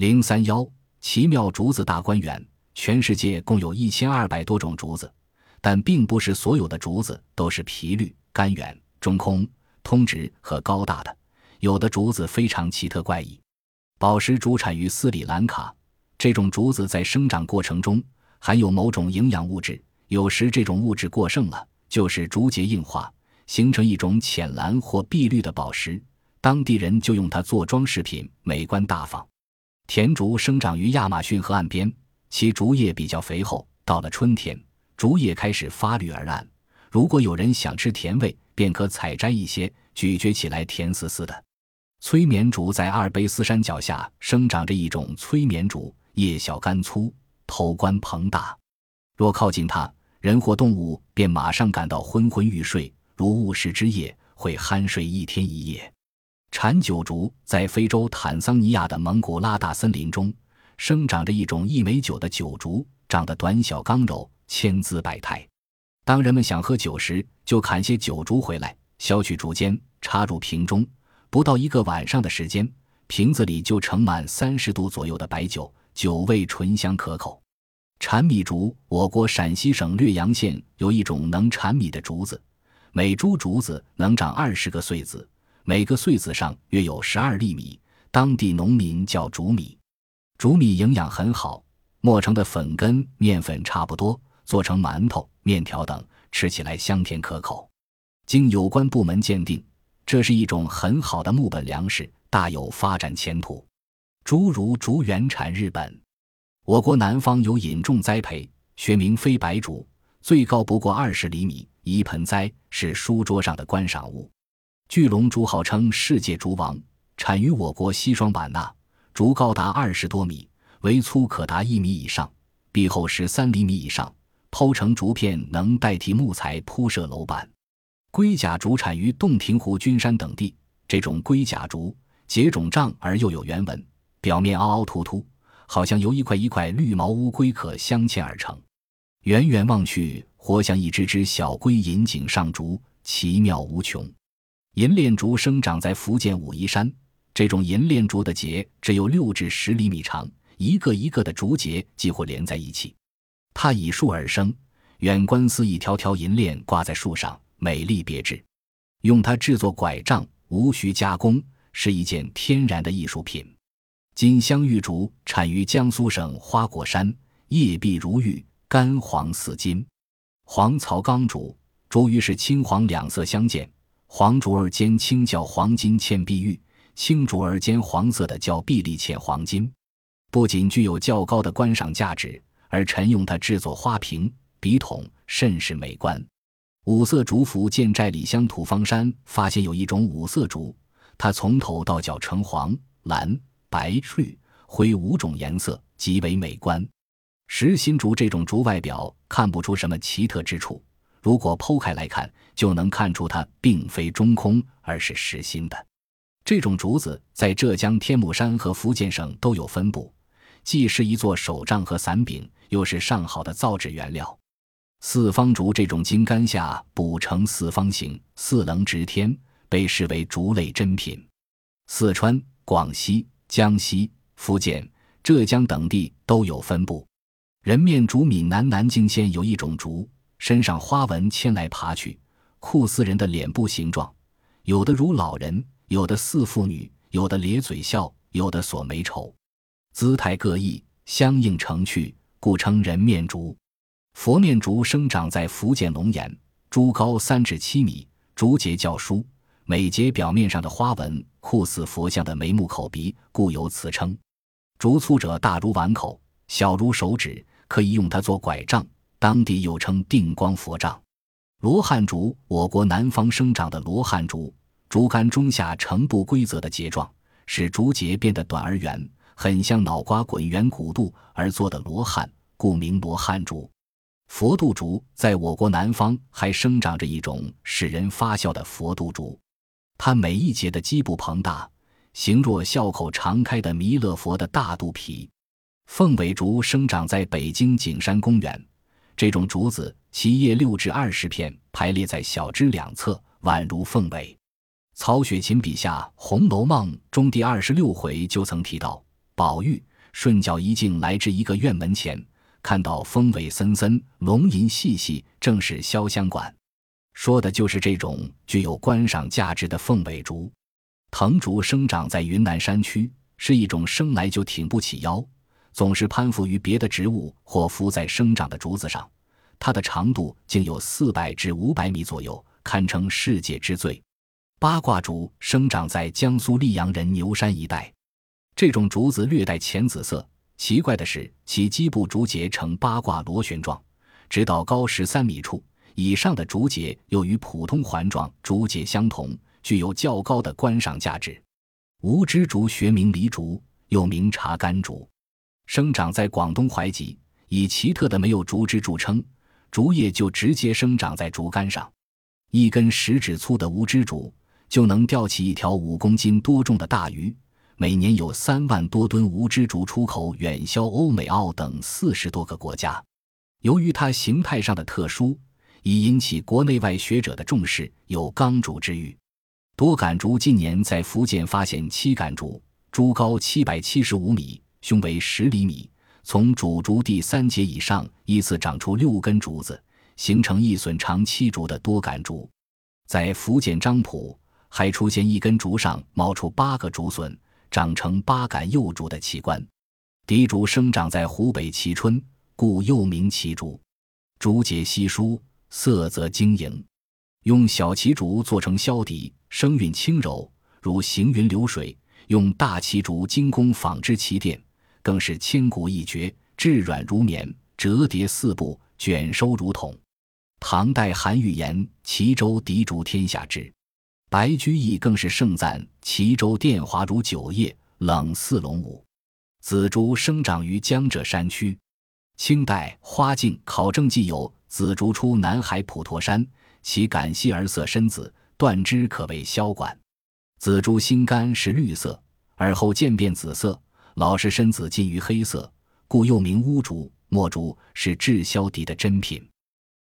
零三幺，奇妙竹子大观园。全世界共有一千二百多种竹子，但并不是所有的竹子都是皮绿、干圆、中空、通直和高大的。有的竹子非常奇特怪异。宝石竹产于斯里兰卡，这种竹子在生长过程中含有某种营养物质，有时这种物质过剩了，就是竹节硬化，形成一种浅蓝或碧绿的宝石。当地人就用它做装饰品，美观大方。甜竹生长于亚马逊河岸边，其竹叶比较肥厚。到了春天，竹叶开始发绿而暗。如果有人想吃甜味，便可采摘一些，咀嚼起来甜丝丝的。催眠竹在阿尔卑斯山脚下生长着一种催眠竹，叶小干粗，头冠膨大。若靠近它，人或动物便马上感到昏昏欲睡，如误食之夜，会酣睡一天一夜。产酒竹在非洲坦桑尼亚的蒙古拉大森林中生长着一种一枚酒的酒竹，长得短小刚柔，千姿百态。当人们想喝酒时，就砍些酒竹回来，削去竹尖，插入瓶中。不到一个晚上的时间，瓶子里就盛满三十度左右的白酒，酒味醇香可口。产米竹，我国陕西省略阳县有一种能产米的竹子，每株竹子能长二十个穗子，每个穗子上约有十二粒米，当地农民叫竹米。竹米营养很好，磨成的粉跟面粉差不多，做成馒头、面条等，吃起来香甜可口。经有关部门鉴定。这是一种很好的木本粮食，大有发展前途。诸如竹原产日本，我国南方有引种栽培，学名飞白竹，最高不过二十厘米，一盆栽，是书桌上的观赏物。巨龙竹号称世界竹王，产于我国西双版纳，竹高达二十多米，围粗可达一米以上，壁厚十三厘米以上，剖成竹片能代替木材铺设楼板。龟甲竹产于洞庭湖君山等地，这种龟甲竹结种胀而又有圆纹，表面凹凹凸凸，好像由一块一块绿毛乌龟壳镶嵌而成。远远望去，活像一只只小龟引颈上竹，奇妙无穷。银链竹生长在福建武夷山，这种银链竹的节只有六至十厘米长，一个一个的竹节几乎连在一起。它以树而生，远观似一条条银链挂在树上。美丽别致，用它制作拐杖无需加工，是一件天然的艺术品。金镶玉竹产于江苏省花果山，叶碧如玉，干黄似金。黄槽钢竹，竹与是青黄两色相间，黄竹儿兼青叫黄金嵌碧玉，青竹儿兼黄色的叫碧丽嵌黄金。不仅具有较高的观赏价值，而陈用它制作花瓶、笔筒，甚是美观。五色竹福建寨里乡土方山发现有一种五色竹，它从头到脚呈黄、蓝、白、绿、灰五种颜色，极为美观。实心竹这种竹外表看不出什么奇特之处，如果剖开来看，就能看出它并非中空，而是实心的。这种竹子在浙江天目山和福建省都有分布，既是一座手杖和伞柄，又是上好的造纸原料。四方竹这种茎干下补成四方形，四棱直天，被视为竹类珍品。四川、广西、江西、福建、浙江等地都有分布。人面竹闽南南靖县有一种竹，身上花纹牵来爬去，酷似人的脸部形状，有的如老人，有的似妇女，有的咧嘴笑，有的锁眉愁，姿态各异，相映成趣，故称人面竹。佛面竹生长在福建龙岩，竹高三至七米，竹节较疏，每节表面上的花纹酷似佛像的眉目口鼻，故有此称。竹粗者大如碗口，小如手指，可以用它做拐杖，当地又称定光佛杖。罗汉竹，我国南方生长的罗汉竹，竹竿中下呈不规则的节状，使竹节变得短而圆，很像脑瓜滚圆鼓肚而做的罗汉，故名罗汉竹。佛度竹在我国南方还生长着一种使人发笑的佛度竹，它每一节的基部膨大，形若笑口常开的弥勒佛的大肚皮。凤尾竹生长在北京景山公园，这种竹子其叶六至二十片排列在小枝两侧，宛如凤尾。曹雪芹笔下《红楼梦》中第二十六回就曾提到，宝玉顺脚一径来至一个院门前，看到风尾森森，龙吟细细，正是潇湘馆。说的就是这种具有观赏价值的凤尾竹。藤竹生长在云南山区，是一种生来就挺不起腰，总是攀附于别的植物或伏在生长的竹子上。它的长度竟有四百至五百米左右，堪称世界之最。八卦竹生长在江苏溧阳人牛山一带，这种竹子略带浅紫色。奇怪的是，其基部竹节呈八卦螺旋状，直到高十三米处。以上的竹节又与普通环状竹节相同，具有较高的观赏价值。无枝竹学名梨竹，又名茶干竹，生长在广东怀集，以奇特的没有竹枝著称，竹叶就直接生长在竹竿上。一根食指粗的无枝竹就能钓起一条五公斤多重的大鱼。每年有三万多吨无枝竹出口远销欧美澳等四十多个国家。由于它形态上的特殊。已引起国内外学者的重视，有“钢竹”之誉。多杆竹近年在福建发现七杆竹，竹高七百七十五米，胸围十厘米，从主竹第三节以上依次长出六根竹子，形成一笋长七竹的多杆竹。在福建漳浦，还出现一根竹上冒出八个竹笋，长成八杆幼竹的奇观。笛竹生长在湖北蕲春，故又名蕲竹，竹节稀疏。色泽晶莹，用小旗竹做成箫笛，声韵轻柔，如行云流水；用大旗竹精工纺织旗垫，更是千古一绝，质软如棉，折叠四部，卷收如筒。唐代韩愈言：“齐州笛竹天下知。”白居易更是盛赞：“齐州电华如酒叶，冷似龙舞。”紫竹生长于江浙山区。清代花镜考证记有。紫竹出南海普陀山，其感细而色深紫，断枝可为箫管。紫竹心肝是绿色，而后渐变紫色，老式身子近于黑色，故又名乌竹。墨竹是制箫笛的珍品。